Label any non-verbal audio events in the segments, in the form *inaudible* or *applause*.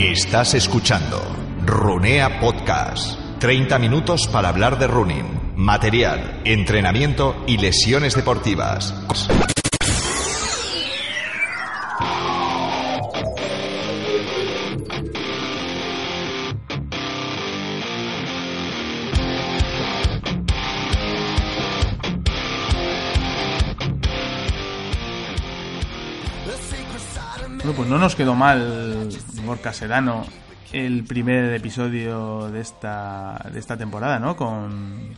Estás escuchando Runea Podcast. 30 minutos para hablar de running, material, entrenamiento y lesiones deportivas. Bueno, pues no nos quedó mal, Gorka Sedano, el primer episodio de esta, de esta temporada, ¿no? Con,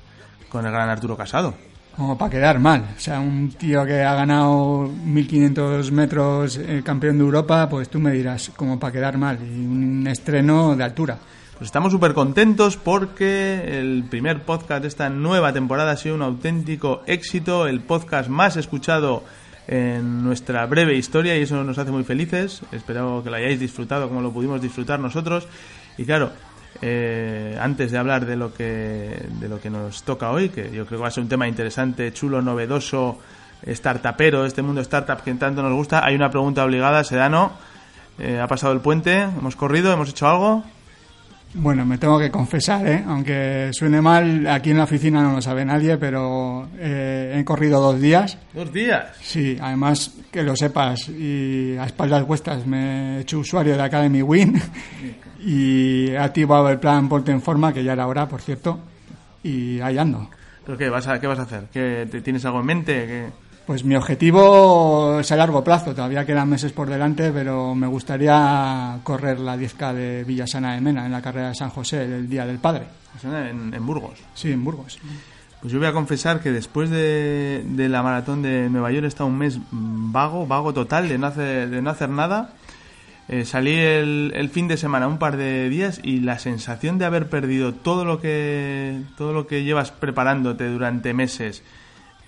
con el gran Arturo Casado. Como para quedar mal. O sea, un tío que ha ganado 1500 metros eh, campeón de Europa, pues tú me dirás, como para quedar mal. Y un estreno de altura. Pues estamos súper contentos porque el primer podcast de esta nueva temporada ha sido un auténtico éxito, el podcast más escuchado en nuestra breve historia y eso nos hace muy felices. Espero que lo hayáis disfrutado como lo pudimos disfrutar nosotros. Y claro, eh, antes de hablar de lo que de lo que nos toca hoy, que yo creo que va a ser un tema interesante, chulo, novedoso, startupero, este mundo startup que tanto nos gusta, hay una pregunta obligada, Sedano. Eh, ha pasado el puente, hemos corrido, hemos hecho algo. Bueno, me tengo que confesar, ¿eh? aunque suene mal, aquí en la oficina no lo sabe nadie, pero eh, he corrido dos días. ¿Dos días? Sí, además que lo sepas, y a espaldas vuestras me he hecho usuario de Academy Win y he activado el plan Ponte en Forma, que ya era hora, por cierto, y ahí ando. ¿Pero qué vas a, qué vas a hacer? ¿Qué, te, ¿Tienes algo en mente? ¿Qué... Pues mi objetivo es a largo plazo, todavía quedan meses por delante, pero me gustaría correr la 10K de Villasana de Mena en la carrera de San José el Día del Padre. En, en Burgos. Sí, en Burgos. Pues yo voy a confesar que después de, de, la maratón de Nueva York he estado un mes vago, vago total, de no hacer, de no hacer nada. Eh, salí el, el, fin de semana un par de días y la sensación de haber perdido todo lo que todo lo que llevas preparándote durante meses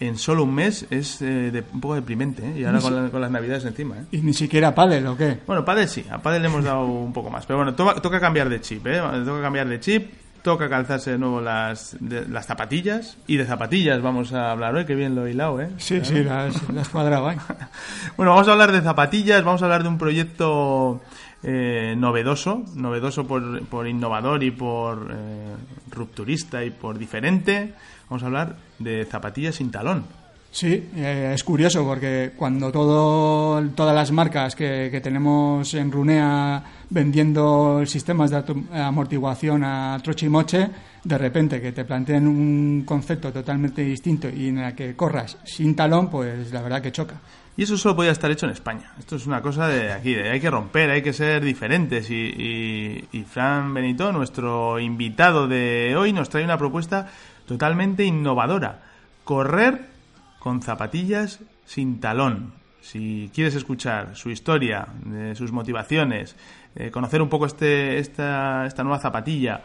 en solo un mes es eh, de, un poco deprimente, ¿eh? Y ahora con, la, con, las navidades encima, ¿eh? ¿Y ni siquiera pádel o qué? Bueno, pádel sí, a pádel le hemos dado un poco más. Pero bueno, toca, toca cambiar de chip, ¿eh? Toca cambiar de chip, toca calzarse de nuevo las, de, las zapatillas. Y de zapatillas vamos a hablar hoy, que bien lo he hilado, ¿eh? Sí, sí, las, las cuadraba. *laughs* bueno, vamos a hablar de zapatillas, vamos a hablar de un proyecto... Eh, novedoso, novedoso por, por, innovador y por eh, rupturista y por diferente. Vamos a hablar de zapatillas sin talón. Sí, eh, es curioso porque cuando todo, todas las marcas que, que, tenemos en Runea vendiendo sistemas de amortiguación a troche y moche, de repente que te planteen un concepto totalmente distinto y en el que corras sin talón, pues la verdad que choca. Y eso solo podía estar hecho en España. Esto es una cosa de aquí, de hay que romper, hay que ser diferentes. Y, y, y Fran Benito, nuestro invitado de hoy, nos trae una propuesta totalmente innovadora. Correr con zapatillas sin talón. Si quieres escuchar su historia, de sus motivaciones, eh, conocer un poco este, esta, esta nueva zapatilla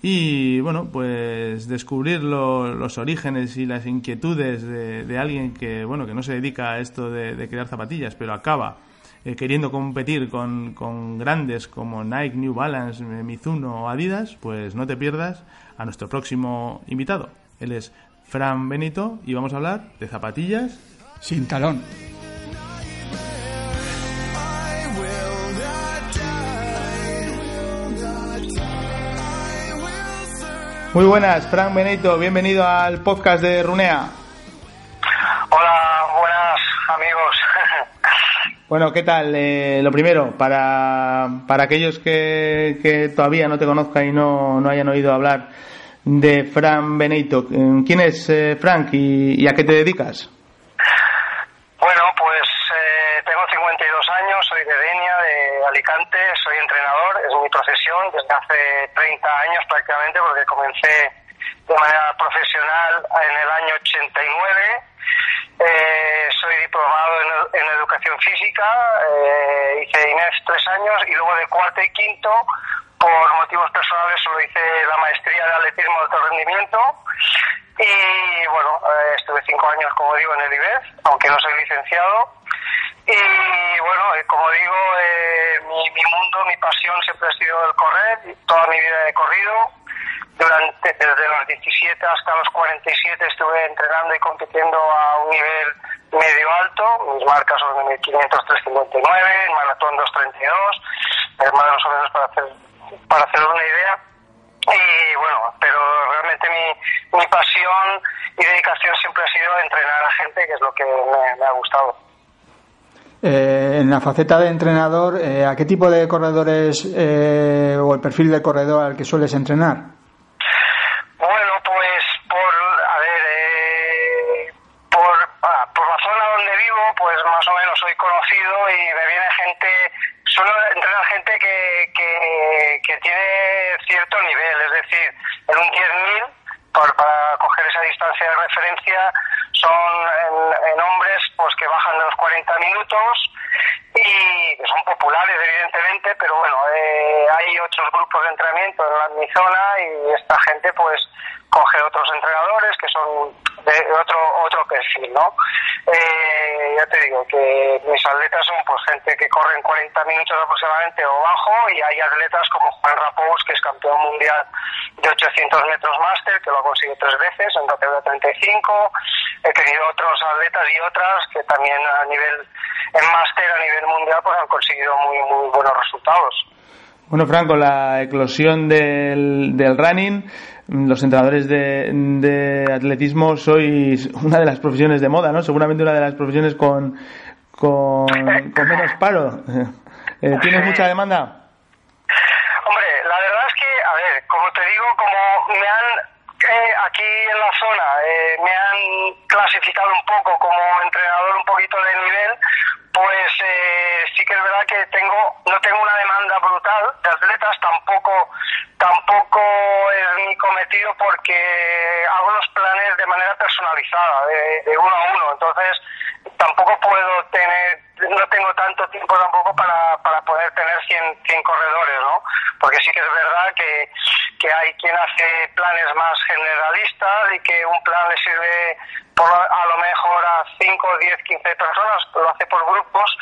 y, bueno, pues descubrir lo, los orígenes y las inquietudes de, de, alguien que, bueno, que no se dedica a esto de crear zapatillas, pero acaba eh, queriendo competir con, con, grandes como Nike, New Balance, Mizuno o Adidas, pues no te pierdas a nuestro próximo invitado. Él es Fran Benito y vamos a hablar de zapatillas sin talón. Muy buenas, Fran Benito, bienvenido al podcast de Runea. Bueno, ¿qué tal? Eh, lo primero, para, para aquellos que, que, todavía no te conozcan y no, no hayan oído hablar de Fran Benito, ¿quién es eh, Frank y, y, a qué te dedicas? Bueno, pues eh, tengo 52 años, soy de Denia, de Alicante, soy entrenador, es mi profesión desde hace 30 años prácticamente, porque comencé de manera profesional en el año 89 eh, soy diplomado en, educación física, eh, hice INEF tres años y luego de cuarto y quinto, por motivos personales, solo hice la maestría de atletismo de alto rendimiento. Y bueno, eh, estuve cinco años, como digo, en el IBEF, aunque no soy licenciado. Y bueno, eh, como digo, eh, mi, mi mundo, mi pasión siempre ha sido el correr, toda mi vida he corrido durante desde los 17 hasta los 47 estuve entrenando y compitiendo a un nivel medio alto. Mis marcas son de 1500 359, en maratón 232, más o menos para hacer para hacer una idea. Y bueno, pero realmente mi, mi pasión y dedicación siempre ha sido entrenar a gente, que es lo que me, ha gustado. Eh, en la faceta de entrenador, eh, ¿a qué tipo de corredores eh, o el perfil de corredor al que sueles entrenar? Y me viene gente, suelo entrenar gente que, que, tiene cierto nivel, es decir, en un 10.000, para coger esa distancia de referencia, son en, hombres pues que bajan de los 40 minutos y que son populares evidentemente, pero bueno, eh, hay otros grupos de entrenamiento en mi zona y esta gente pues coge otros entrenadores que son de otro otro perfil, ¿no? Eh, ya te digo que mis atletas son pues gente que corren 40 minutos aproximadamente o bajo y hay atletas como Juan Rapós que es campeón mundial de 800 metros máster que lo ha conseguido tres veces en categoría 35 he tenido otros atletas y otras que también a nivel en máster a nivel mundial pues han conseguido muy muy buenos resultados bueno Franco la eclosión del, del running los entrenadores de, de, atletismo sois una de las profesiones de moda, ¿no? Seguramente una de las profesiones con, con, menos paro. Eh, ¿Tienes mucha demanda? Hombre, la verdad es que, a ver, como te digo, como me han, eh, aquí en la zona, eh, me han clasificado un poco como entrenador un poquito de nivel, pues eh, sí que es verdad que tengo no tengo una demanda brutal de atletas tampoco tampoco es mi cometido porque hago los planes de manera personalizada de, uno a uno. Entonces tampoco puedo tener no tengo tanto tiempo tampoco para, para poder tener 100, 100 corredores no porque sí que es verdad que, que hay quien hace planes más generalistas y que un plan le sirve por, a lo mejor a 5, 10, 15 personas, lo hace por grupos.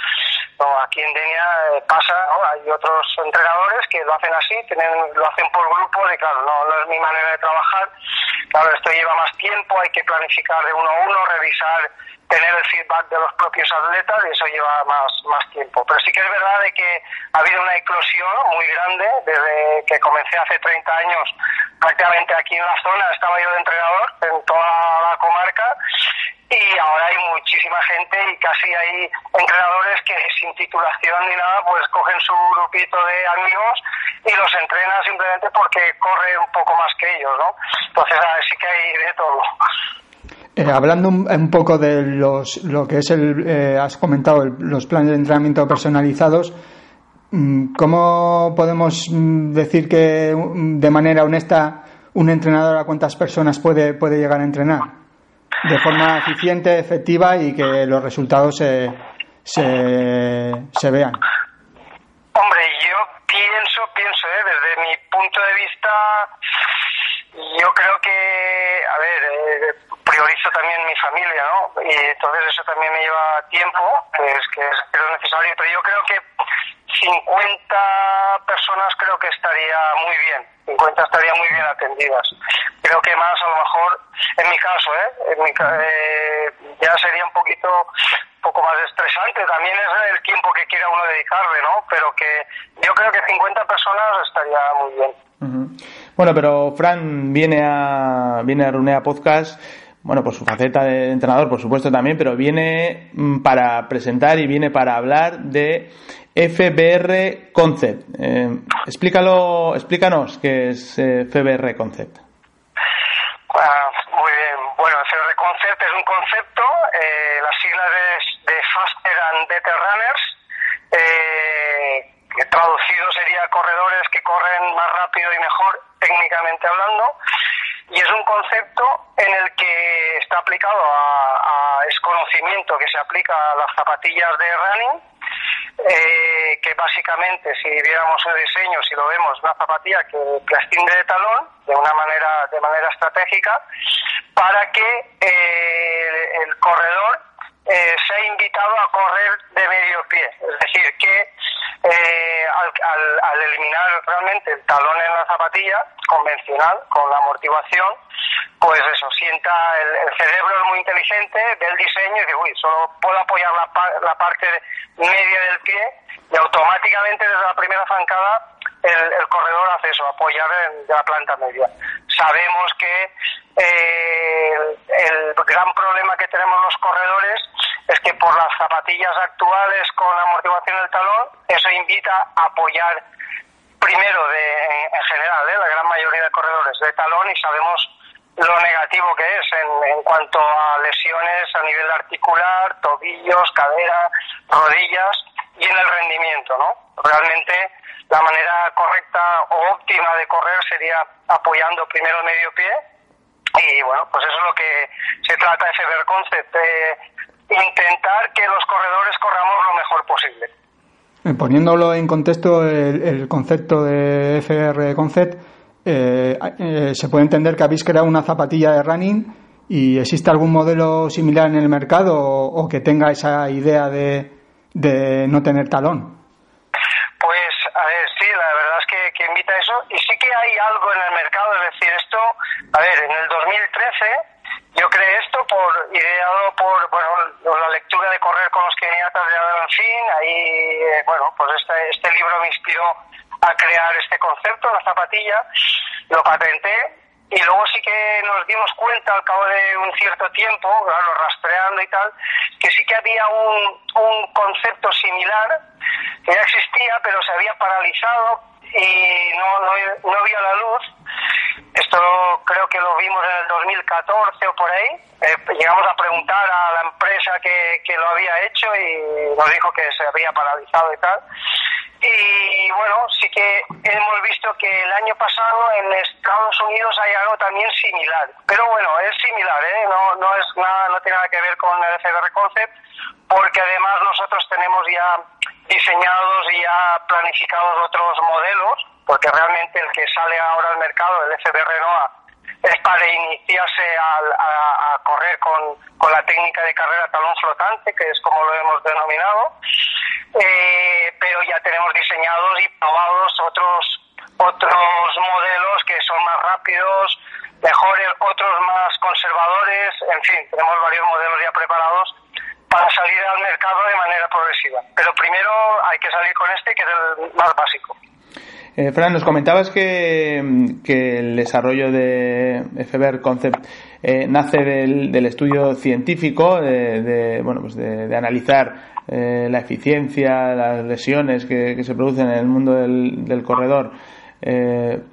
No, aquí en Denia eh, pasa, hay otros entrenadores que lo hacen así, tienen, lo hacen por grupos y claro, no, no es mi manera de trabajar. Claro, esto lleva más tiempo, hay que planificar de uno a uno, revisar tener el feedback de los propios atletas y eso lleva más, más tiempo. Pero sí que es verdad de que ha habido una eclosión muy grande desde que comencé hace 30 años prácticamente aquí en la zona, estaba yo de entrenador en toda la comarca y ahora hay muchísima gente y casi hay entrenadores que sin titulación ni nada pues cogen su grupito de amigos y los entrenan simplemente porque corre un poco más que ellos, ¿no? Entonces sí que hay de todo. Eh, hablando un, poco de los, lo que es el, eh, has comentado los planes de entrenamiento personalizados, mm, ¿cómo podemos mm, decir que mm, de manera honesta un entrenador a cuántas personas puede, puede llegar a entrenar? De forma eficiente, efectiva y que los resultados se, se, vean. Hombre, yo pienso, pienso, ¿eh? desde mi punto de vista, yo creo que, a ver, eh, priorizo también mi familia, ¿no? Y entonces eso también me lleva tiempo, que es, que es, necesario, pero yo creo que 50 personas creo que estaría muy bien, 50 estaría muy bien atendidas. Creo que más a lo mejor, en mi caso, ¿eh? En mi, eh ya sería un poquito poco más estresante. También es el tiempo que quiera uno dedicarle, ¿no? Pero que yo creo que 50 personas estaría muy bien. Bueno, pero Fran viene a viene a Runea Podcast bueno, por su faceta de entrenador, por supuesto también, pero viene mm, para presentar y viene para hablar de FBR Concept. Eh, explícalo, explícanos qué es eh, FBR Concept. Ah, muy bien. Bueno, FBR Concept es un concepto, eh, las siglas de, de Faster and Better Runners, que traducido sería corredores que corren más rápido y mejor técnicamente hablando y es un concepto en el que está aplicado a, a es conocimiento que se aplica a las zapatillas de running eh, que básicamente si viéramos el diseño, si lo vemos, una zapatilla que prescinde de talón de una manera de manera estratégica para que eh, el corredor eh, sea invitado a correr de medio pie, es decir que eh, al, al, eliminar realmente el talón en la zapatilla convencional con la amortiguación, pues eso, sienta el, cerebro es muy inteligente, ve el diseño y dice, uy, solo puedo apoyar la, la parte media del pie y automáticamente desde la primera zancada el, corredor hace eso, apoyar en, la planta media. Sabemos que eh, el, gran problema que tenemos los corredores es que por las zapatillas actuales con amortiguación del talón, eso invita a apoyar primero de, en, general, ¿eh? la gran mayoría de corredores de talón y sabemos lo negativo que es en, en, cuanto a lesiones a nivel articular, tobillos, cadera, rodillas y en el rendimiento, ¿no? Realmente la manera correcta o óptima de correr sería apoyando primero el medio pie y bueno, pues eso es lo que se trata de FBR Concept, intentar que los corredores corramos lo mejor posible. Eh, poniéndolo en contexto, el, concepto de FR Concept, eh, eh, se puede entender que habéis creado una zapatilla de running y existe algún modelo similar en el mercado o, que tenga esa idea de, de no tener talón. Pues, a ver, sí, la verdad es que, invita a eso. Y sí que hay algo en el mercado, es decir, esto, a ver, en el 2013 yo creé esto por ideado por bueno la lectura de correr con los keniatas de Adam Fin ahí eh, bueno pues este este libro me inspiró a crear este concepto la zapatilla lo patenté y luego sí que nos dimos cuenta al cabo de un cierto tiempo claro, rastreando y tal que sí que había un, un concepto similar que ya existía pero se había paralizado y no, no, no había la luz esto creo que lo vimos en el 2014 o por ahí. Eh, llegamos a preguntar a la empresa que, que lo había hecho y nos dijo que se había paralizado y tal. Y bueno, sí que hemos visto que el año pasado en Estados Unidos hay algo también similar. Pero bueno, es similar, ¿eh? No, no, es nada, no tiene nada que ver con el FDR Concept, porque además nosotros tenemos ya diseñados y ya planificados otros modelos porque realmente el que sale ahora al mercado, el FB Renault, es para iniciarse a, correr con, la técnica de carrera talón flotante, que es como lo hemos denominado, eh, pero ya tenemos diseñados y probados otros otros modelos que son más rápidos, mejores, otros más conservadores, en fin, tenemos varios modelos ya preparados para salir al mercado de manera progresiva. Pero primero hay que salir con este, que es el más básico. Eh, Fran, nos comentabas que, el desarrollo de FBR Concept eh, nace del, estudio científico, de, bueno, pues de, analizar eh, la eficiencia, las lesiones que, se producen en el mundo del, corredor,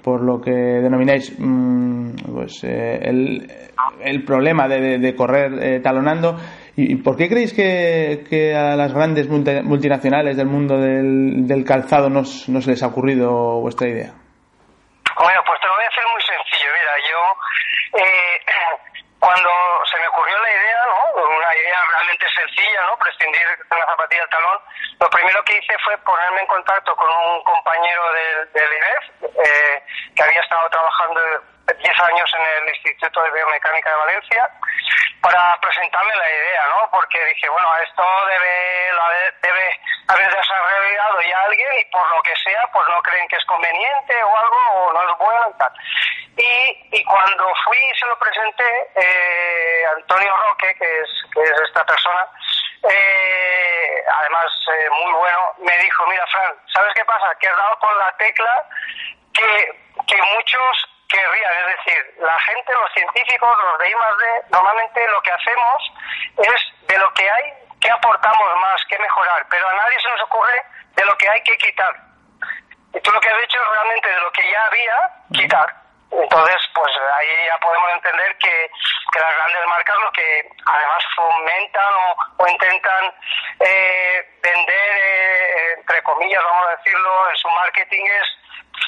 por lo que denomináis mm, pues, el, el, problema de, correr talonando. ¿Y por qué creéis que, a las grandes multinacionales del mundo del, calzado no, no, se les ha ocurrido vuestra idea? Bueno, pues te lo voy a hacer muy sencillo. Mira, yo eh, *clears throat* cuando se me ocurrió la idea, ¿no? Una idea realmente sencilla, ¿no? Prescindir de una zapatilla al talón. Lo primero que hice fue ponerme en contacto con un compañero del, del IREF, eh, que había estado trabajando 10 años en el Instituto de Biomecánica de Valencia para presentarle la idea, ¿no? Porque dije, bueno, esto debe, debe haber desarrollado ya alguien y por lo que sea, pues no creen que es conveniente o algo, o no es bueno y tal. Y, y cuando fui y se lo presenté, eh, Antonio Roque, que es, que es esta persona, eh, además eh, muy bueno, me dijo, mira Fran, ¿sabes qué pasa? Que has dado con la tecla que, que muchos querrían, es decir, la gente, los científicos, los de I D, normalmente lo que hacemos es de lo que hay, que aportamos más, que mejorar, pero a nadie se nos ocurre de lo que hay que quitar. Y tú lo que has hecho es realmente de lo que ya había, quitar. Entonces, pues ahí ya podemos entender que, que las grandes marcas lo que además fomentan o, intentan eh, vender, eh, comillas, vamos a decirlo, en su marketing es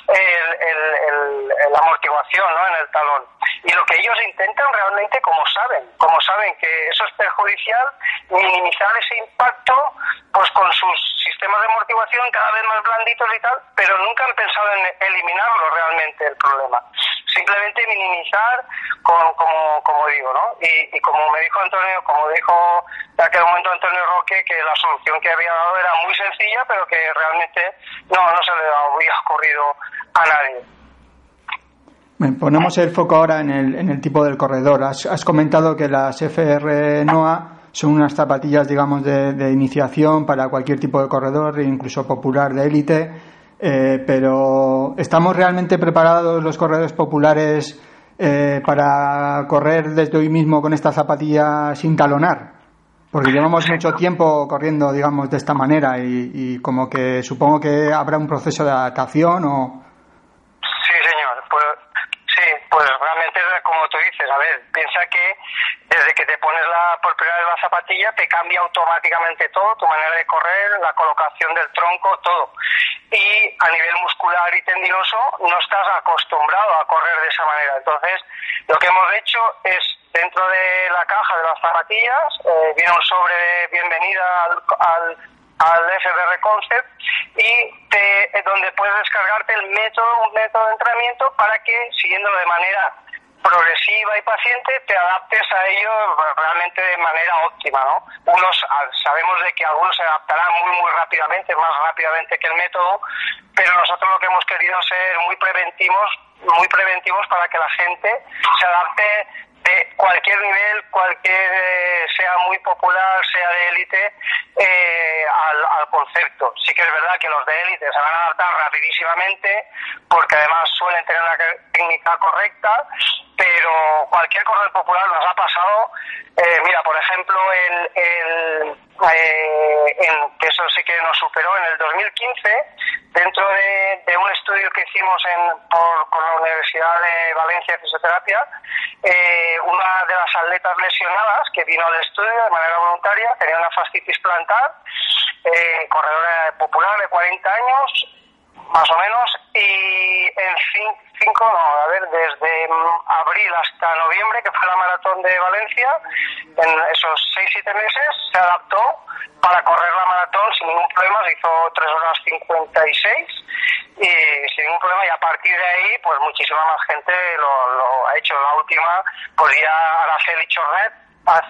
el, la amortiguación ¿no? en el talón. Y lo que ellos intentan realmente, como saben, como saben que eso es perjudicial, minimizar ese impacto pues con sus sistemas de amortiguación cada vez más blanditos y tal, pero nunca han pensado en eliminarlo realmente el problema. Simplemente minimizar, con, como, como digo, ¿no? Y, como me dijo Antonio, como dijo en aquel momento Antonio Roque, que la solución que había dado era muy sencilla, pero que realmente no, no se le había ocurrido a nadie. ponemos el foco ahora en el, en el tipo del corredor. Has, has comentado que las FR NOA son unas zapatillas, digamos, de, iniciación para cualquier tipo de corredor, incluso popular de élite. Eh, pero ¿estamos realmente preparados los corredores populares eh, para correr desde hoy mismo con estas zapatillas sin talonar? Porque llevamos mucho tiempo corriendo, digamos, de esta manera y, y como que supongo que habrá un proceso de adaptación o... Sí, señor. Pues, sí, pues realmente como tú dices, a ver, piensa que desde que te pones la, por primera vez la zapatilla te cambia automáticamente todo, tu manera de correr, la colocación del tronco, todo. Y a nivel muscular y tendinoso no estás acostumbrado a correr de esa manera. Entonces, lo que hemos hecho es, dentro de la caja de las zapatillas, eh, viene un sobre de bienvenida al, al al FBR Concept y te, donde puedes descargarte el método, un método de entrenamiento para que, siguiendo de manera progresiva y paciente te adaptes a ello realmente de manera óptima, ¿no? Unos sabemos de que algunos se adaptarán muy muy rápidamente, más rápidamente que el método, pero nosotros lo que hemos querido ser muy preventivos, muy preventivos para que la gente se adapte de cualquier nivel, cualquier eh, sea muy popular, sea de élite, eh, al, al, concepto. Sí que es verdad que los de élite se van a adaptar rapidísimamente, porque además suelen tener una técnica correcta, pero cualquier corredor popular nos ha pasado. Eh, mira, por ejemplo, el, el eh, que eso sí que nos superó en el 2015, dentro de, un estudio que hicimos en, por, con la Universidad de Valencia de Fisioterapia, eh, una de las atletas lesionadas que vino al estudio de manera voluntaria tenía una fascitis plantar, eh, corredora popular de 40 años, más o menos, y en cinco, no, a ver, desde abril hasta noviembre, que fue la maratón de Valencia, en esos seis, siete meses se adaptó para correr la maratón sin ningún problema, se hizo 3 horas 56 y sin ningún problema, y a partir de ahí, pues muchísima más gente lo, lo ha hecho. La última, pues ya Araceli Chornet,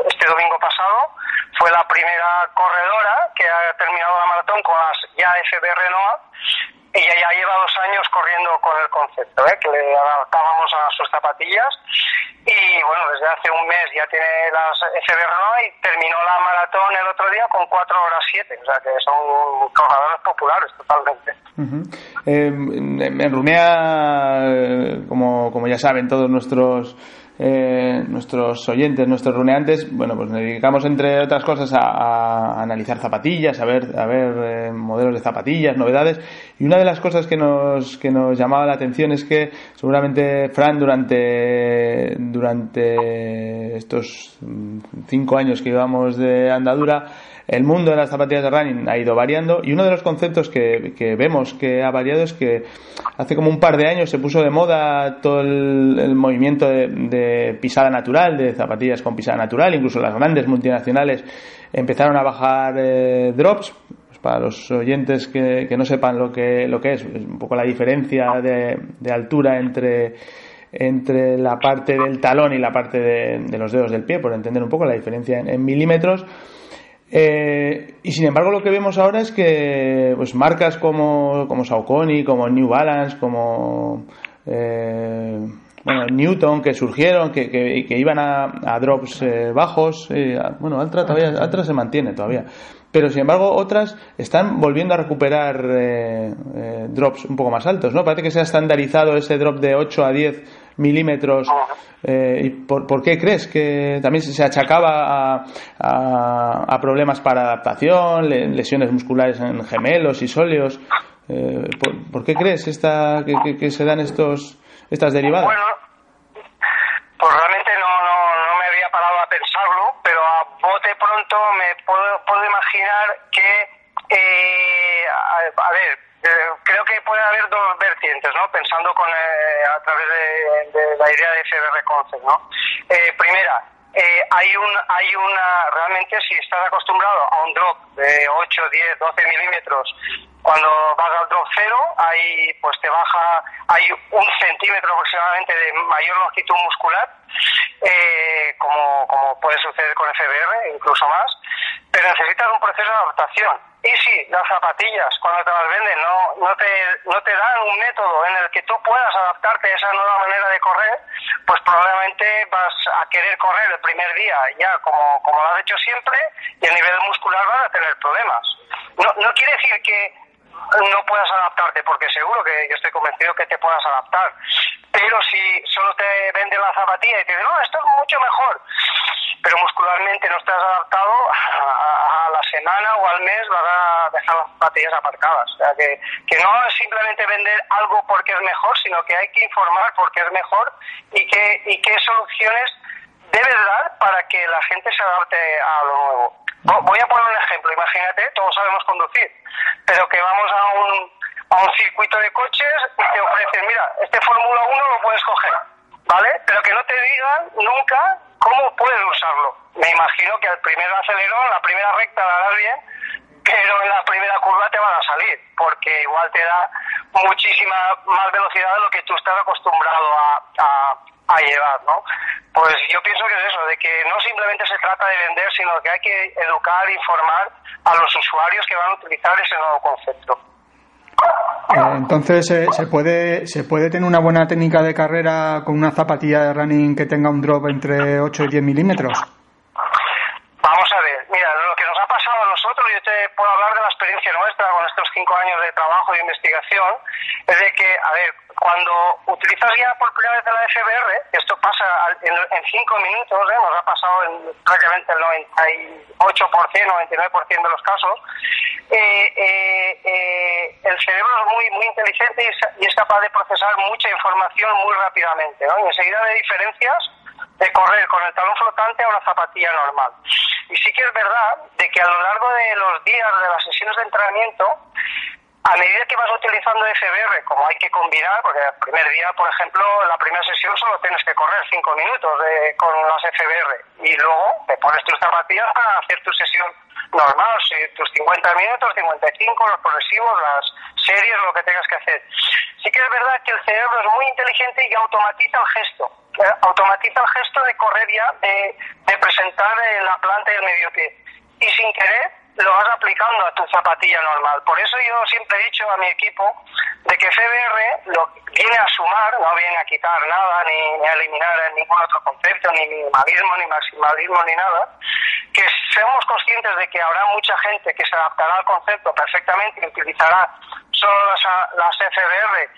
este domingo pasado, fue la primera corredora que ha terminado la maratón con las ya FBR NOA ella ya lleva dos años corriendo con el concepto, ¿eh? que le adaptábamos a sus zapatillas y bueno, desde hace un mes ya tiene las FBR y terminó la maratón el otro día con 4 horas 7, o sea que son corredores populares totalmente. Uh -huh. eh, en Rumea, como, como ya saben todos nuestros eh, nuestros oyentes, nuestros runeantes, bueno, pues nos dedicamos entre otras cosas a, analizar zapatillas, a ver, a ver eh, modelos de zapatillas, novedades. Y una de las cosas que nos, que nos llamaba la atención es que seguramente Fran durante, durante estos cinco años que llevamos de andadura, el mundo de las zapatillas de running ha ido variando y uno de los conceptos que, que, vemos que ha variado es que hace como un par de años se puso de moda todo el, movimiento de, pisada natural, de zapatillas con pisada natural, incluso las grandes multinacionales empezaron a bajar eh, drops. Pues para los oyentes que, que, no sepan lo que, lo que es, es un poco la diferencia de, altura entre entre la parte del talón y la parte de, de, los dedos del pie, por entender un poco la diferencia en, en milímetros. Eh, y sin embargo lo que vemos ahora es que pues marcas como, como Saucony, como New Balance, como eh, bueno, Newton que surgieron, que, que, iban a, a drops eh, bajos, bueno, Altra todavía, Altra se mantiene todavía, pero sin embargo otras están volviendo a recuperar eh, eh, drops un poco más altos, ¿no? Parece que se ha estandarizado ese drop de 8 a 10 milímetros. Eh, ¿Y por, por, qué crees que también se achacaba a, a, problemas para adaptación, lesiones musculares en gemelos y sóleos? Eh, ¿por, ¿por, qué crees esta, que, que, se dan estos, estas derivadas? Bueno, pues realmente no, no, no me había parado a pensarlo, pero a bote pronto me puedo, puedo imaginar que, eh, a, ver, eh, creo que que puede haber dos vertientes, ¿no? Pensando con, eh, a través de, la idea de FBR Concept, ¿no? Eh, primera, eh, hay un hay una realmente si estás acostumbrado a un drop de 8, 10, 12 milímetros cuando vas al drop cero hay pues te baja hay un centímetro aproximadamente de mayor longitud muscular eh, como como puede suceder con FBR incluso más pero necesitas un proceso de adaptación y si las zapatillas, cuando te las venden, no, no, te, no te dan un método en el que tú puedas adaptarte a esa nueva manera de correr, pues probablemente vas a querer correr el primer día ya como, como lo has hecho siempre y a nivel muscular vas a tener problemas. No, no quiere decir que no puedas adaptarte, porque seguro que yo estoy convencido que te puedas adaptar. Pero si solo te venden la zapatilla y te dicen, no, esto es mucho mejor, pero muscularmente no estás adaptado, a, la semana o al mes vas a dejar las zapatillas aparcadas. O sea, que, que no es simplemente vender algo porque es mejor, sino que hay que informar porque es mejor y, que, y qué soluciones debes dar para que la gente se adapte a lo nuevo. Voy a poner un ejemplo. Imagínate, todos sabemos conducir, pero que vamos a un, a un circuito de coches y te ofrecen, mira, este Fórmula 1 lo puedes coger, ¿vale? Pero que no te digan nunca ¿Cómo puedes usarlo? Me imagino que al primer acelerón, la primera recta la harás bien, pero en la primera curva te van a salir, porque igual te da muchísima más velocidad de lo que tú estás acostumbrado a, a, llevar, ¿no? Pues yo pienso que es eso, de que no simplemente se trata de vender, sino que hay que educar, informar a los usuarios que van a utilizar ese nuevo concepto. Eh, entonces, eh, ¿se, puede, ¿se puede tener una buena técnica de carrera con una zapatilla de running que tenga un drop entre 8 y 10 milímetros? Vamos a ver, mira, lo que nos ha pasado a nosotros, yo te puedo hablar de la experiencia nuestra con estos cinco años de trabajo y investigación, es de que, a ver, cuando utilizas ya por primera vez la FBR, esto pasa en, cinco minutos, ¿eh? nos ha pasado en prácticamente el 98%, 99% de los casos, eh, eh, el cerebro es muy, muy inteligente y es, capaz de procesar mucha información muy rápidamente, ¿no? Y enseguida de diferencias de correr con el talón flotante a una zapatilla normal. Y sí que es verdad de que a lo largo de los días de las sesiones de entrenamiento, a medida que vas utilizando FBR, como hay que combinar, porque el primer día, por ejemplo, la primera sesión solo tienes que correr 5 minutos con las FBR y luego te pones tus zapatillas para hacer tu sesión normal, si tus 50 minutos, 55, los progresivos, las series, lo que tengas que hacer. Sí que es verdad que el cerebro es muy inteligente y automatiza el gesto. Eh, automatiza el gesto de correr ya, de, de presentar la planta y el medio pie. Y sin querer, lo vas aplicando a tu zapatilla normal. Por eso yo siempre he dicho a mi equipo de que FBR lo viene a sumar, no viene a quitar nada, ni, a eliminar ningún otro concepto, ni minimalismo, ni maximalismo, ni nada, que seamos conscientes de que habrá mucha gente que se adaptará al concepto perfectamente y utilizará solo las, las FBR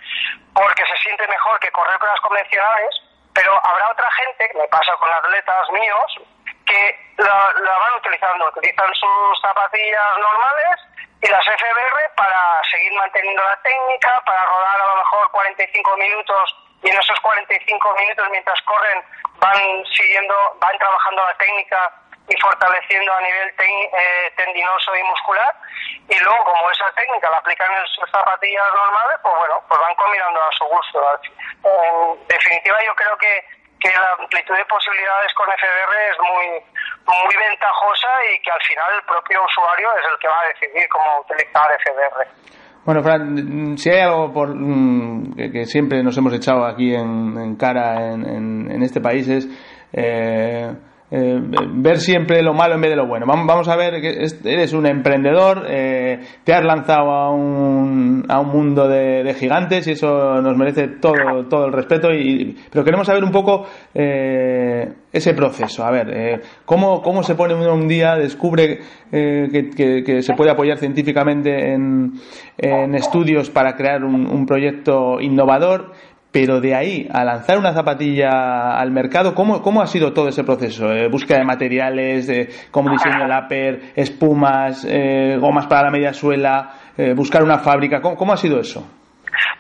porque se siente mejor que correr con las convencionales, pero habrá otra gente, me pasa con atletas míos, que la, van utilizando, utilizan sus zapatillas normales y las FBR para seguir manteniendo la técnica, para rodar a lo mejor 45 minutos y en esos 45 minutos mientras corren van siguiendo, van trabajando la técnica y fortaleciendo a nivel eh, tendinoso y muscular. Y luego como esa técnica la aplican en sus zapatillas normales pues bueno pues van combinando a su gusto. En definitiva yo creo que que la amplitud de posibilidades con FBR es muy, muy ventajosa y que al final el propio usuario es el que va a decidir cómo utilizar FBR. Bueno, Fran, si hay algo por, mm, que, siempre nos hemos echado aquí en, cara en, en, este país es eh, eh, ver siempre lo malo en vez de lo bueno. Vamos, a ver que eres un emprendedor, eh, te has lanzado a un, a un mundo de, gigantes y eso nos merece todo, todo el respeto. Y, pero queremos saber un poco eh, ese proceso. A ver, ¿cómo, ¿cómo se pone uno un día, descubre que, se puede apoyar científicamente en, en estudios para crear un, un proyecto innovador? Pero de ahí a lanzar una zapatilla al mercado, ¿cómo, cómo ha sido todo ese proceso? Eh, búsqueda de materiales, eh, cómo diseño upper, espumas, eh, gomas para la media suela, eh, buscar una fábrica, ¿cómo, ha sido eso?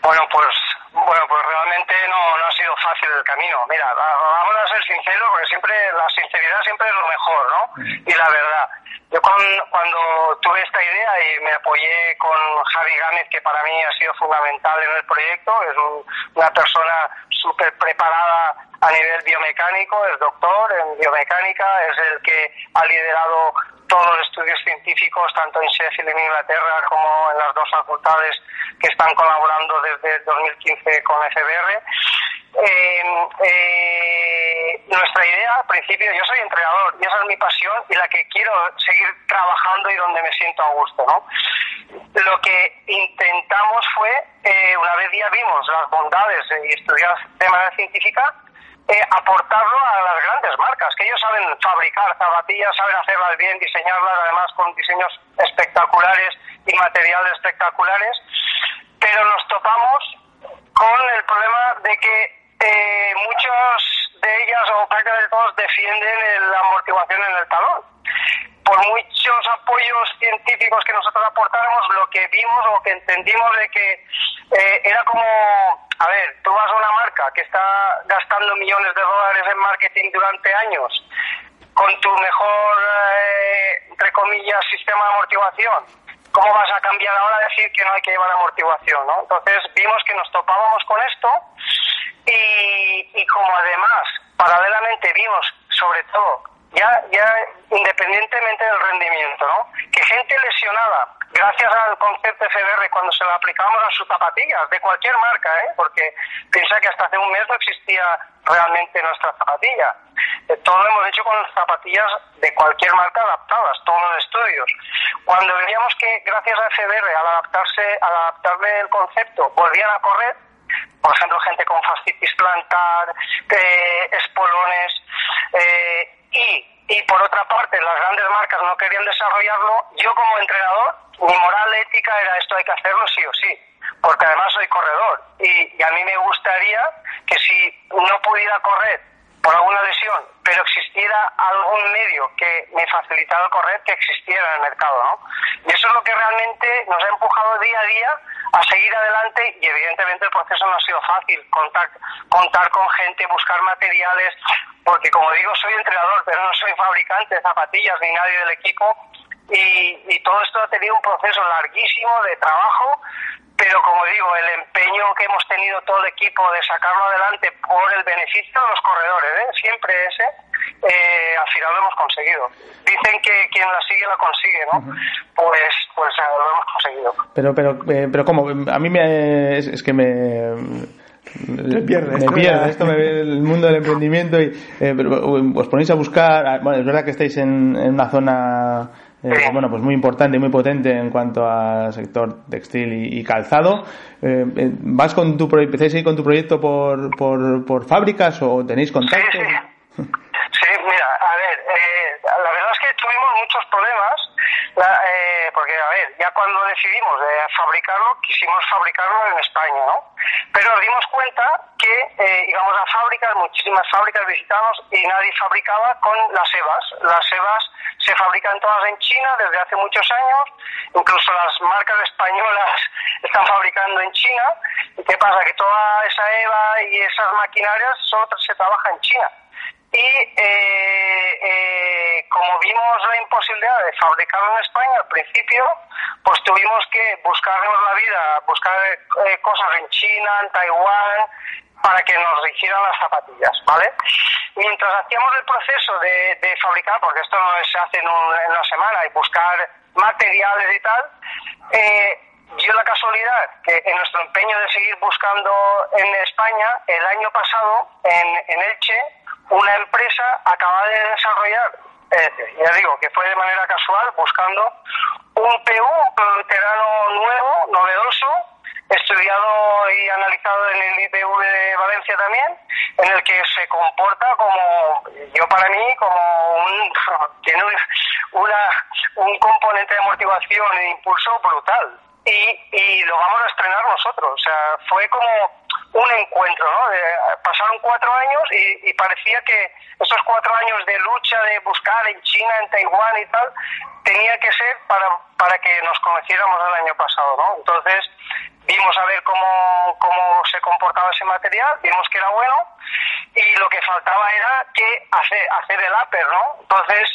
Bueno, pues, bueno, pues realmente no, no ha sido fácil fácil el camino. Mira, vamos a ser sinceros, porque siempre la sinceridad siempre es lo mejor, ¿no? Mm. Y la verdad. Yo cuando, tuve esta idea y me apoyé con Javi Gámez, que para mí ha sido fundamental en el proyecto, es una persona súper preparada a nivel biomecánico, es doctor en biomecánica, es el que ha liderado todos los estudios científicos, tanto en Sheffield en Inglaterra como en las dos facultades que están colaborando desde 2015 con FBR. Eh, nuestra idea, al principio, yo soy entrenador y esa es mi pasión y la que quiero seguir trabajando y donde me siento a gusto. ¿no? Lo que intentamos fue, eh, una vez ya vimos las bondades y estudiar de manera científica, eh, aportarlo a las grandes marcas, que ellos saben fabricar zapatillas, saben hacerlas bien, diseñarlas además con diseños espectaculares y materiales espectaculares, pero nos topamos con el problema de que eh, muchos de ellas o prácticamente todos defienden la amortiguación en el talón. Por muchos apoyos científicos que nosotros aportáramos, lo que vimos o que entendimos de que eh, era como a ver, tú vas a una marca que está gastando millones de dólares en marketing durante años con tu mejor, eh, entre comillas, sistema de amortiguación. ¿Cómo vas a cambiar ahora a decir que no hay que llevar amortiguación? ¿no? Entonces vimos que nos topábamos con esto y, y como además paralelamente vimos sobre todo ya, ya independientemente del rendimiento, ¿no? Que gente lesionada, gracias al concepto FBR, cuando se lo aplicamos a sus zapatillas, de cualquier marca, ¿eh? Porque piensa que hasta hace un mes no existía realmente nuestra zapatilla. Eh, todo lo hemos hecho con zapatillas de cualquier marca adaptadas, todos los estudios. Cuando veíamos que gracias a FBR, al adaptarse, al adaptarle el concepto, volvían a correr, por ejemplo, gente con fascitis plantar, eh, espolones, eh, y, y por otra parte las grandes marcas no querían desarrollarlo, yo como entrenador, mi moral ética era esto hay que hacerlo sí o sí, porque además soy corredor y, y a mí me gustaría que si no pudiera correr por alguna lesión, pero existiera algún medio que me facilitara correr, que existiera en el mercado, ¿no? Y eso es lo que realmente nos ha empujado día a día a seguir adelante y evidentemente el proceso no ha sido fácil, contar, contar con gente, buscar materiales, porque como digo, soy entrenador, pero no soy fabricante de zapatillas ni nadie del equipo, y, y todo esto ha tenido un proceso larguísimo de trabajo, pero como digo, el empeño que hemos tenido todo el equipo de sacarlo adelante por el beneficio de los corredores, ¿eh? siempre ese, eh, al final lo hemos conseguido. Dicen que quien la sigue la consigue, ¿no? Pues, pues eh, lo hemos conseguido. Pero, pero, eh, pero como a mí me es, que me me pierde, me pierde esto me ve el mundo del emprendimiento y eh, os ponéis a buscar bueno es verdad que estáis en, en una zona eh, bueno, pues muy importante y muy potente en cuanto al sector textil y, calzado. Eh, eh, ¿Vas con tu a ir con tu proyecto por, por, por fábricas o tenéis contacto? Sí, sí. sí mira, a ver, la verdad es que tuvimos muchos problemas, porque, a ver, ya cuando decidimos fabricarlo, quisimos fabricarlo en España, ¿no? Pero nos dimos cuenta que íbamos a fábricas, muchísimas fábricas visitamos y nadie fabricaba con las EVAs. Las EVAs se fabrican todas en China desde hace muchos años, incluso las marcas españolas *laughs* están fabricando en China. ¿Y qué pasa? Que toda esa EVA y esas maquinarias solo se trabaja en China. Y eh, eh, como vimos la imposibilidad de fabricarlo en España al principio, pues tuvimos que buscarnos la vida, buscar eh, cosas en China, en Taiwán, para que nos hicieran las zapatillas, ¿vale? Mientras hacíamos el proceso de, fabricar, porque esto no se hace en, una semana, y buscar materiales y tal, eh, dio la casualidad que en nuestro empeño de seguir buscando en España, el año pasado, en, en Elche, una empresa acaba de desarrollar, eh, ya digo, que fue de manera casual, buscando un PU, un veterano nuevo, novedoso, estudiado y analizado en el IPV de Valencia también, en el que se comporta como, yo para mí, como un, *laughs* tiene una, un componente de amortiguación e impulso brutal. Y, y lo vamos a estrenar nosotros. O sea, fue como un encuentro, ¿no? pasaron cuatro años y, y, parecía que esos cuatro años de lucha, de buscar en China, en Taiwán y tal, tenía que ser para, para que nos conociéramos el año pasado, ¿no? Entonces, vimos a ver cómo, cómo se comportaba ese material, vimos que era bueno y lo que faltaba era que hacer, hacer el upper, ¿no? Entonces,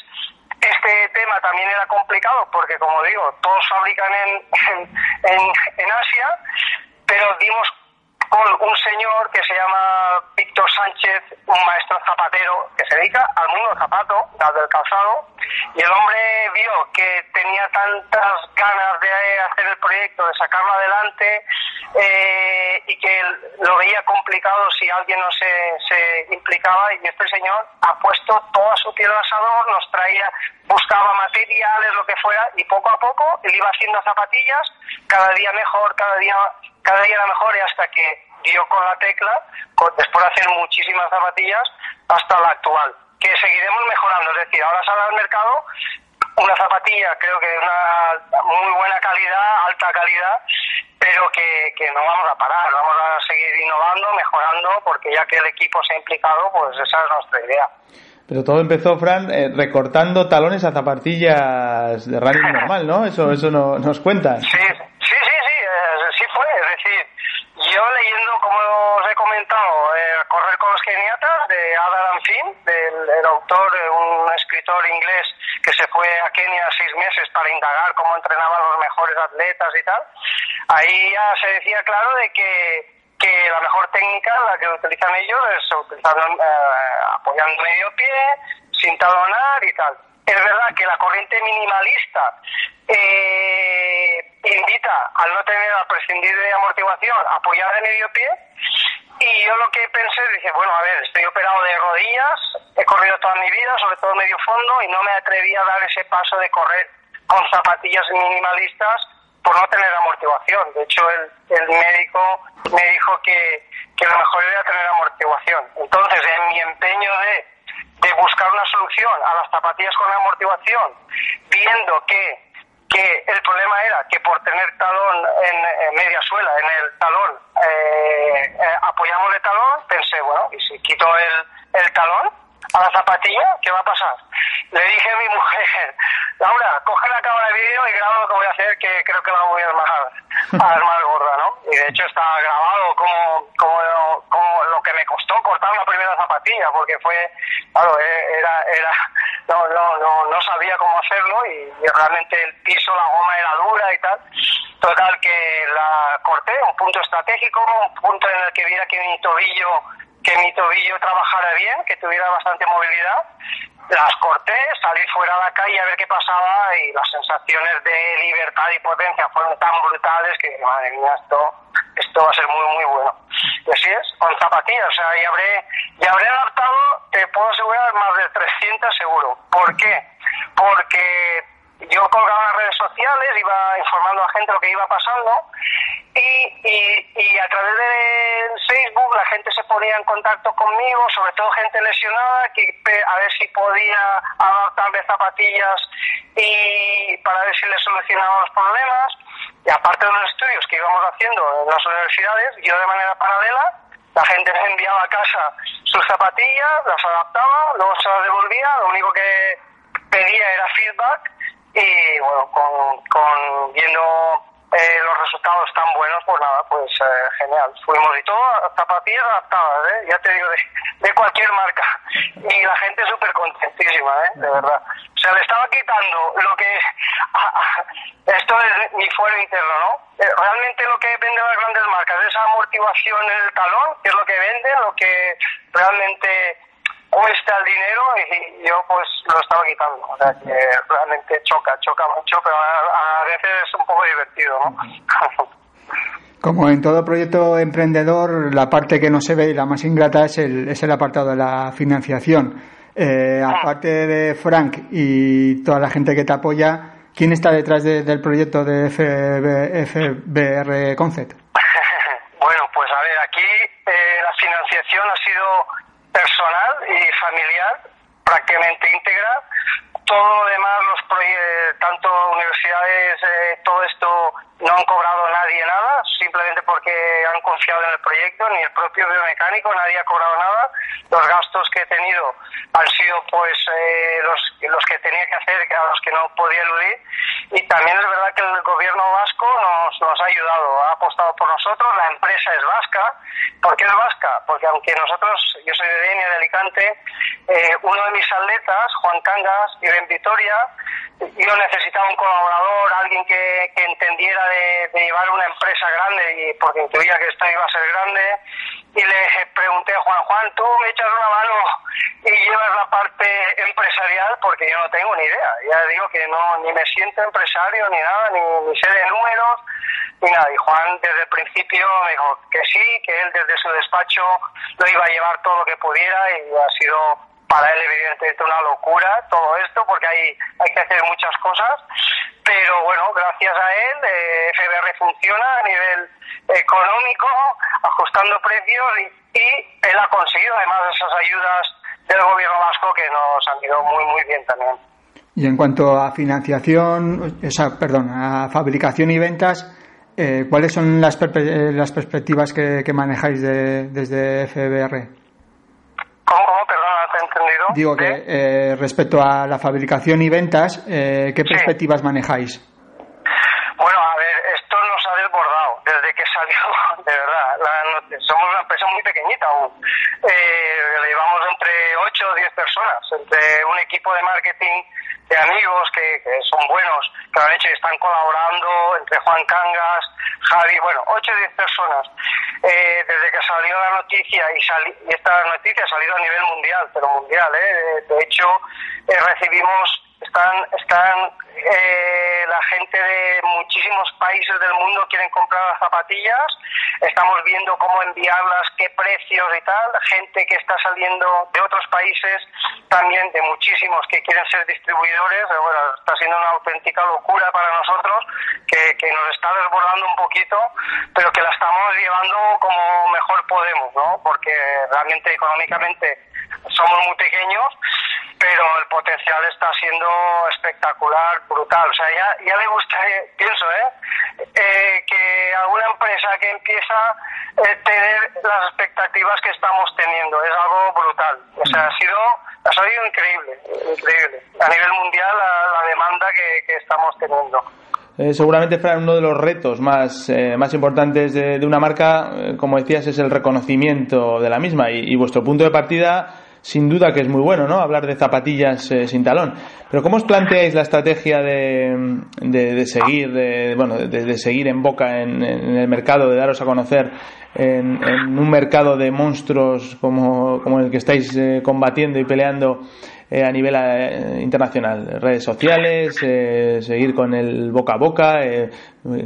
este tema también era complicado porque, como digo, todos fabrican en, en, en Asia, pero dimos con un señor que se llama Víctor Sánchez, un maestro zapatero que se dedica al mundo del zapato, del calzado, y el hombre vio que tenía tantas ganas de hacer el proyecto, de sacarlo adelante, eh, lo veía complicado si alguien no se, se implicaba, y este señor ha puesto toda su piel al asador, nos traía, buscaba materiales, lo que fuera, y poco a poco él iba haciendo zapatillas, cada día mejor, cada día cada día era mejor y hasta que dio con la tecla, después de hacer muchísimas zapatillas, hasta la actual, que seguiremos mejorando. Es decir, ahora sale al mercado una zapatilla, creo que de una muy buena calidad, alta calidad, pero que, que no vamos a parar, vamos a seguir innovando, mejorando, porque ya que el equipo se ha implicado, pues esa es nuestra idea. Pero todo empezó, Fran, eh, recortando talones a zapatillas de running *laughs* normal, ¿no? Eso, eso no, nos cuentas. Sí, sí, sí, sí, eh, sí fue. Es decir, yo leyendo, como os he comentado, eh, Correr con los Keniatas de Adam Finn, del autor, un escritor inglés que se fue a Kenia seis meses para indagar cómo entrenaban los mejores atletas y tal, ahí ya se decía claro de que que la mejor técnica, la que utilizan ellos, es utilizando, eh, apoyando medio pie, sin talonar y tal. Es verdad que la corriente minimalista eh, invita al no tener, a prescindir de amortiguación, apoyar de medio pie. Y yo lo que pensé, dije, bueno, a ver, estoy operado de rodillas, he corrido toda mi vida, sobre todo medio fondo, y no me atreví a dar ese paso de correr con zapatillas minimalistas por no tener amortiguación. De hecho, el, el médico me dijo que, que lo mejor era tener amortiguación. Entonces, en mi empeño de, de buscar una solución a las zapatillas con amortiguación, viendo que que el problema era que por tener talón en, media suela, en el talón, eh, eh, apoyamos el talón, pensé, bueno, y si quito el, el talón, a la zapatilla, ¿qué va a pasar? Le dije a mi *laughs* mujer, Laura, coge la cámara de vídeo y graba lo que voy a hacer, que creo que la voy a armar, a armar gorda, ¿no? Y de hecho está grabado como, como, como lo que me costó cortar la zapatilla, porque fue, claro, eh, era, era, no, no, no, no sabía cómo hacerlo y, realmente el piso, la goma era dura y tal. Total que la corté, un punto estratégico, un punto en el que viera que mi tobillo que mi tobillo trabajara bien, que tuviera bastante movilidad. Las corté, salí fuera a la calle a ver qué pasaba y las sensaciones de libertad y potencia fueron tan brutales que, madre mía, esto, esto va a ser muy, muy bueno. Y así es, con zapatillas, o sea, y habré, y habré adaptado, te puedo asegurar, más de 300 seguro. ¿Por qué? Porque yo colgaba en las redes sociales, iba informando a gente lo que iba pasando y, y, y, a través de Facebook la gente se ponía en contacto conmigo, sobre todo gente lesionada, que a ver si podía adaptarle zapatillas y para ver si le solucionaba los problemas. Y aparte de los estudios que íbamos haciendo en las universidades, yo de manera paralela, la gente me enviaba a casa sus zapatillas, las adaptaba, luego se las devolvía, lo único que pedía era feedback y bueno, con, con viendo eh, los resultados tan buenos, pues nada, pues eh, genial. Fuimos y todo, zapatillas adaptadas, ¿eh? ya te digo, de, cualquier marca. Y la gente súper contentísima, ¿eh? de verdad. O sea, le estaba quitando lo que... *laughs* esto es mi fuero interno, ¿no? Eh, realmente lo que venden las grandes marcas es esa amortiguación en el talón, que es lo que venden, lo que realmente cuesta el dinero y yo pues lo estaba quitando. O sea que realmente choca, choca mucho, pero a, veces es un poco divertido, ¿no? *laughs* Como en todo proyecto emprendedor, la parte que no se ve y la más ingrata es el, es el apartado de la financiación. Eh, ah. aparte de Frank y toda la gente que te apoya, ¿quién está detrás del proyecto de FBR Concept? *laughs* bueno, pues a ver, aquí eh, la financiación ha sido y familiar prácticamente íntegra. Todo lo demás, los tanto universidades, eh, todo esto no han cobrado nadie nada, confiado en el proyecto, ni el propio biomecánico, nadie ha cobrado nada. Los gastos que he tenido han sido pues eh, los, los que tenía que hacer, a los que no podía eludir. Y también es verdad que el gobierno vasco nos, nos ha ayudado, ha apostado por nosotros, la empresa es vasca. ¿Por qué es vasca? Porque aunque nosotros, yo soy de Denia, de Alicante, eh, uno de mis atletas, Juan Cangas, vive en Vitoria, yo necesitaba un colaborador, alguien que, que entendiera de, de, llevar una empresa grande, y porque intuía que esto iba a ser grande, y le pregunté a Juan, Juan, tú me echas una mano y llevas la parte empresarial, porque yo no tengo ni idea. Ya digo que no, ni me siento empresario, ni nada, ni, ni sé de números, ni nada. Y Juan desde el principio me dijo que sí, que él desde su despacho lo iba a llevar todo lo que pudiera y ha sido para él evidentemente una locura todo esto porque hay, hay que hacer muchas cosas, pero bueno, gracias a él eh, FBR funciona a nivel económico, ajustando precios y, y él ha conseguido además esas ayudas del gobierno vasco que nos han ido muy muy bien también. Y en cuanto a financiación, o sea, perdón, a fabricación y ventas, eh, ¿cuáles son las, perpe las perspectivas que, que manejáis de, desde FBR? ¿Cómo, cómo? Perdón, no te he entendido. Digo que eh, respecto a la fabricación y ventas, eh, ¿qué perspectivas manejáis? Bueno, a ver, esto nos ha desbordado desde que *laughs* salió, de verdad. La, somos una empresa muy pequeñita aún. Eh, llevamos entre 8 o 10 personas, entre un equipo de marketing de amigos que, que, son buenos, que lo han hecho y están colaborando, entre Juan Cangas, Javi, bueno, 8 o 10 personas. Eh, desde que salió la noticia y, sali, y, esta noticia ha salido a nivel mundial, pero mundial, ¿eh? De hecho, eh, recibimos, están, están eh, la gente de muchísimos países del mundo quieren comprar las zapatillas, estamos viendo cómo enviarlas, qué precios y tal, gente que está saliendo de otros países, también de muchísimos que quieren ser distribuidores, bueno, está siendo una auténtica locura para nosotros, que, que nos está desbordando un poquito, pero que la estamos llevando como mejor podemos, ¿no? Porque realmente económicamente somos muy pequeños, pero el potencial está siendo espectacular, brutal. O sea, ya, ya le gustaría, pienso, ¿eh? eh que alguna empresa que empieza a eh, tener las expectativas que estamos teniendo. Es algo brutal. O sea, ha sido, ha sido increíble, increíble. A nivel mundial, la, la demanda que, que estamos teniendo. Eh, seguramente, Fran, uno de los retos más, eh, más importantes de, de una marca, eh, como decías, es el reconocimiento de la misma. Y, vuestro punto de partida, sin duda que es muy bueno, ¿no? Hablar de zapatillas eh, sin talón. Pero ¿cómo os planteáis la estrategia de, de, seguir, de, bueno, de, seguir en boca en, el mercado, de daros a conocer en, en un mercado de monstruos como, como el que estáis combatiendo y peleando? Eh, a nivel eh, internacional, redes sociales, eh, seguir con el boca a boca. Eh,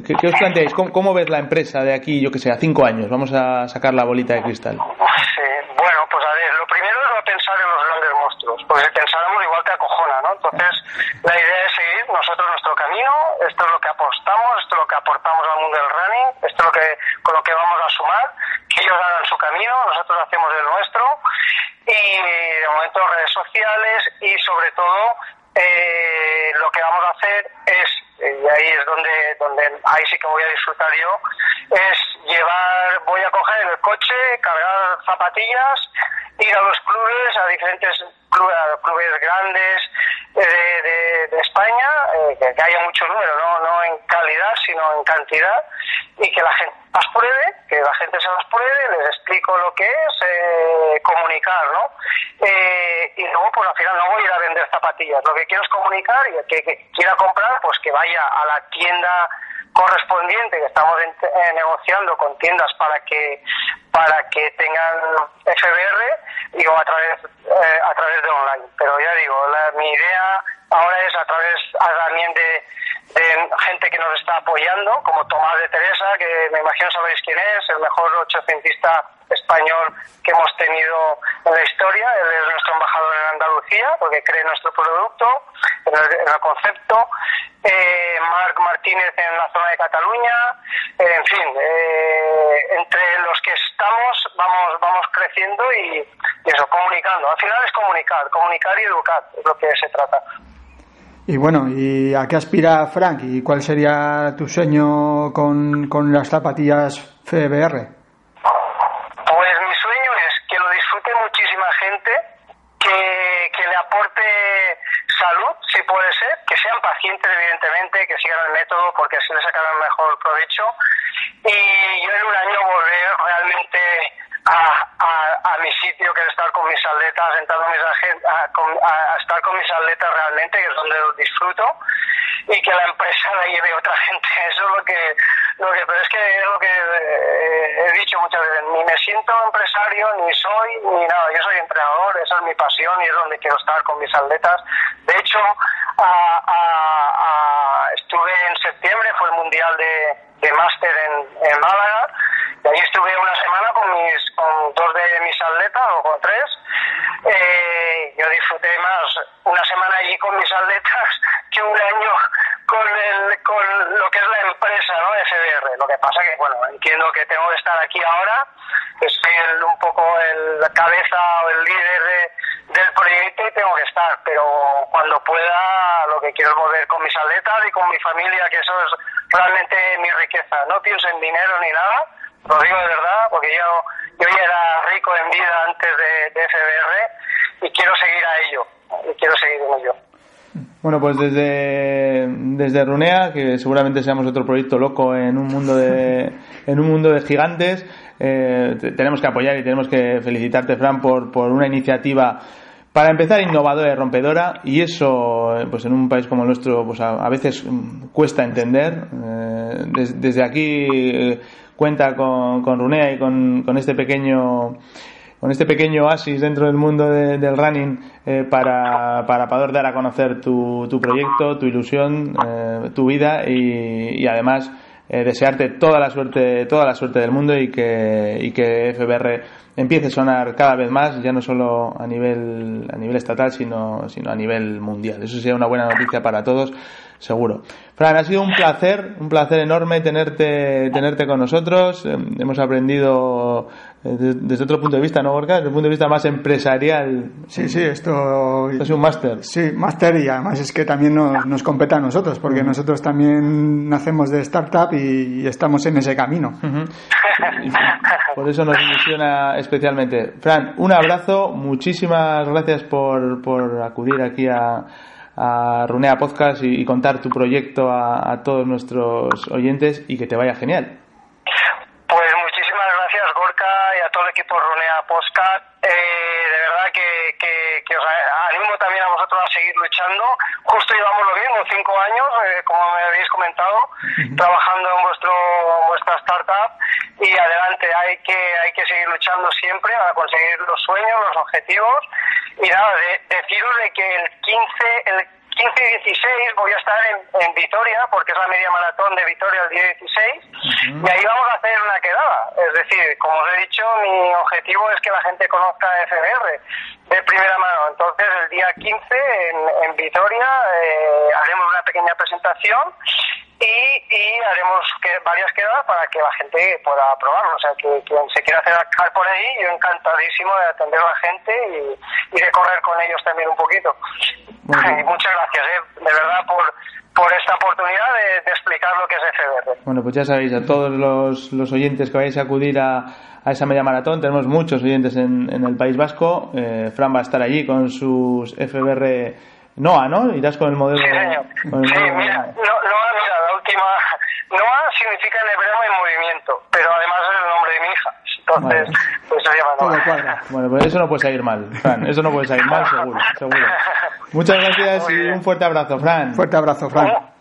¿qué, ¿qué, os planteáis? ¿Cómo, ¿Cómo, ves la empresa de aquí, yo que sé, a cinco años? Vamos a sacar la bolita de cristal. Sí, bueno, pues a ver, lo primero es pensar en los grandes monstruos, porque si pensáramos igual te acojona, ¿no? Entonces, la idea es seguir nosotros nuestro camino, esto es lo que apostamos, esto es lo que aportamos al mundo del running, esto es lo que, con lo que vamos a sumar, ellos hagan su camino, nosotros hacemos el nuestro, y de momento redes sociales y sobre todo eh, lo que vamos a hacer es y ahí es donde donde ahí sí que voy a disfrutar yo es llevar voy a coger el coche cargar zapatillas ir a los clubes a diferentes clubes, grandes de, de, de España eh, que, haya mucho número no no en calidad sino en cantidad y que la gente las pruebe, que la gente se las pruebe, les explico lo que es, eh, comunicar, ¿no? Eh, y luego, pues al final no voy a ir a vender zapatillas, lo que quiero es comunicar y el que quiera comprar, pues que vaya a la tienda correspondiente que estamos en, eh, negociando con tiendas para que para que tengan FBR digo a través eh, a través de online. Pero ya digo la, mi idea ahora es a través también de, de, gente que nos está apoyando como Tomás de Teresa que me imagino sabéis quién es el mejor ochocientista español que hemos tenido en la historia él es nuestro embajador en Andalucía porque cree nuestro producto en el, en el concepto eh, Marc Martínez en la zona de Cataluña, eh, en fin, eh, entre los que estamos vamos vamos creciendo y, y, eso, comunicando. Al final es comunicar, comunicar y educar, es lo que se trata. Y bueno, ¿y a qué aspira Frank? ¿Y cuál sería tu sueño con, con las zapatillas FBR? Pues mi sueño es que lo disfrute muchísima gente, que, que le aporte salud, si puede ser, que sean pacientes, evidentemente, que sigan el método porque así le sacarán mejor provecho. Y yo en un año volver realmente a, a mi sitio, que es estar con mis atletas, sentado mis a, a, estar con mis atletas realmente, que es donde los disfruto, y que la empresa la lleve otra *laughs* gente. Eso es lo que, lo que pero es que es lo que eh, he dicho muchas veces, ni me siento empresario, ni soy, ni nada, yo soy entrenador, esa es mi pasión y es donde quiero estar con mis atletas. De hecho, estuve en septiembre, fue el Mundial de, de Máster en, en Málaga, y ahí estuve una semana con mis con dos de mis atletas o con tres. Eh, yo disfruté más una semana allí con mis atletas que un año con el, con lo que es la empresa, ¿no? FBR. Lo que pasa que, bueno, entiendo que tengo que estar aquí ahora, que soy el, un poco el cabeza o el líder de, del proyecto y tengo que estar, pero cuando pueda lo que quiero es volver con mis atletas y con mi familia, que eso es realmente mi riqueza. No pienso en dinero ni nada, lo digo de verdad, porque yo, yo ya era rico en vida antes de, de FBR y quiero seguir a ello, y quiero seguir en ello. Bueno, pues desde, desde Runea, que seguramente seamos otro proyecto loco en un mundo de, *laughs* en un mundo de gigantes, eh, tenemos que apoyar y tenemos que felicitarte, Fran, por, por una iniciativa para empezar, innovadora y rompedora, y eso, pues en un país como el nuestro, pues a, veces cuesta entender. Eh, desde aquí eh, cuenta con, con Runea y con, con este pequeño con este pequeño oasis dentro del mundo del running eh, para, para, poder dar a conocer tu, tu proyecto, tu ilusión, eh, tu vida y además eh, desearte toda la suerte, toda la suerte del mundo y que, y que FBR empiece a sonar cada vez más, ya no solo a nivel, a nivel estatal, sino, sino a nivel mundial. Eso sería una buena noticia para todos seguro. Fran, ha sido un placer, un placer enorme tenerte, tenerte con nosotros. Eh, hemos aprendido eh, desde otro punto de vista, ¿no, Borja? Desde el punto de vista más empresarial. Sí, sí, esto... es un máster. Sí, máster y además es que también nos, nos compete a nosotros, porque nosotros también nacemos de startup y, estamos en ese camino. Por eso nos ilusiona especialmente. Fran, un abrazo, muchísimas gracias por, por acudir aquí a a Runea Podcast y, contar tu proyecto a, todos nuestros oyentes y que te vaya genial. Pues muchísimas gracias Gorka de Runea Podcast. Eh, de verdad que, que, os animo también a vosotros a seguir luchando. Justo llevamos lo mismo, cinco años, eh, como me habéis comentado, trabajando en vuestro vuestra startup y adelante hay que hay que seguir luchando siempre para conseguir los sueños, los objetivos y nada, de, deciros de que el 15 el 15 y 16 voy a estar en, en, Vitoria, porque es la media maratón de Vitoria el día 16, y ahí vamos a hacer una quedada. Es decir, como os he dicho, mi objetivo es que la gente conozca FBR de primera mano. Entonces, el día 15 en, en Vitoria eh, haremos una pequeña presentación y, haremos que, varias quedadas para que la gente pueda probarlo. O sea, que quien se quiera acercar por ahí, yo encantadísimo de atender a la gente y, de correr con ellos también un poquito. *laughs* muchas gracias, ¿eh? de verdad, por, por esta oportunidad de, explicar lo que es FBR. Bueno, pues ya sabéis, a todos los, los oyentes que vayáis a acudir a, a, esa media maratón, tenemos muchos oyentes en, en el País Vasco. Eh, Fran va a estar allí con sus FBR NOA, ¿no? Irás con el modelo. Sí, señor. sí, mira, NOA, mira, la última. NOA significa en hebreo en movimiento, pero además es el nombre de mi hija. Entonces, pues se llama NOA. Bueno, pues eso no puede salir mal, Fran. Eso no puede salir mal, seguro. seguro. Muchas gracias y un fuerte abrazo, Fran. Fuerte abrazo, Fran. Venga,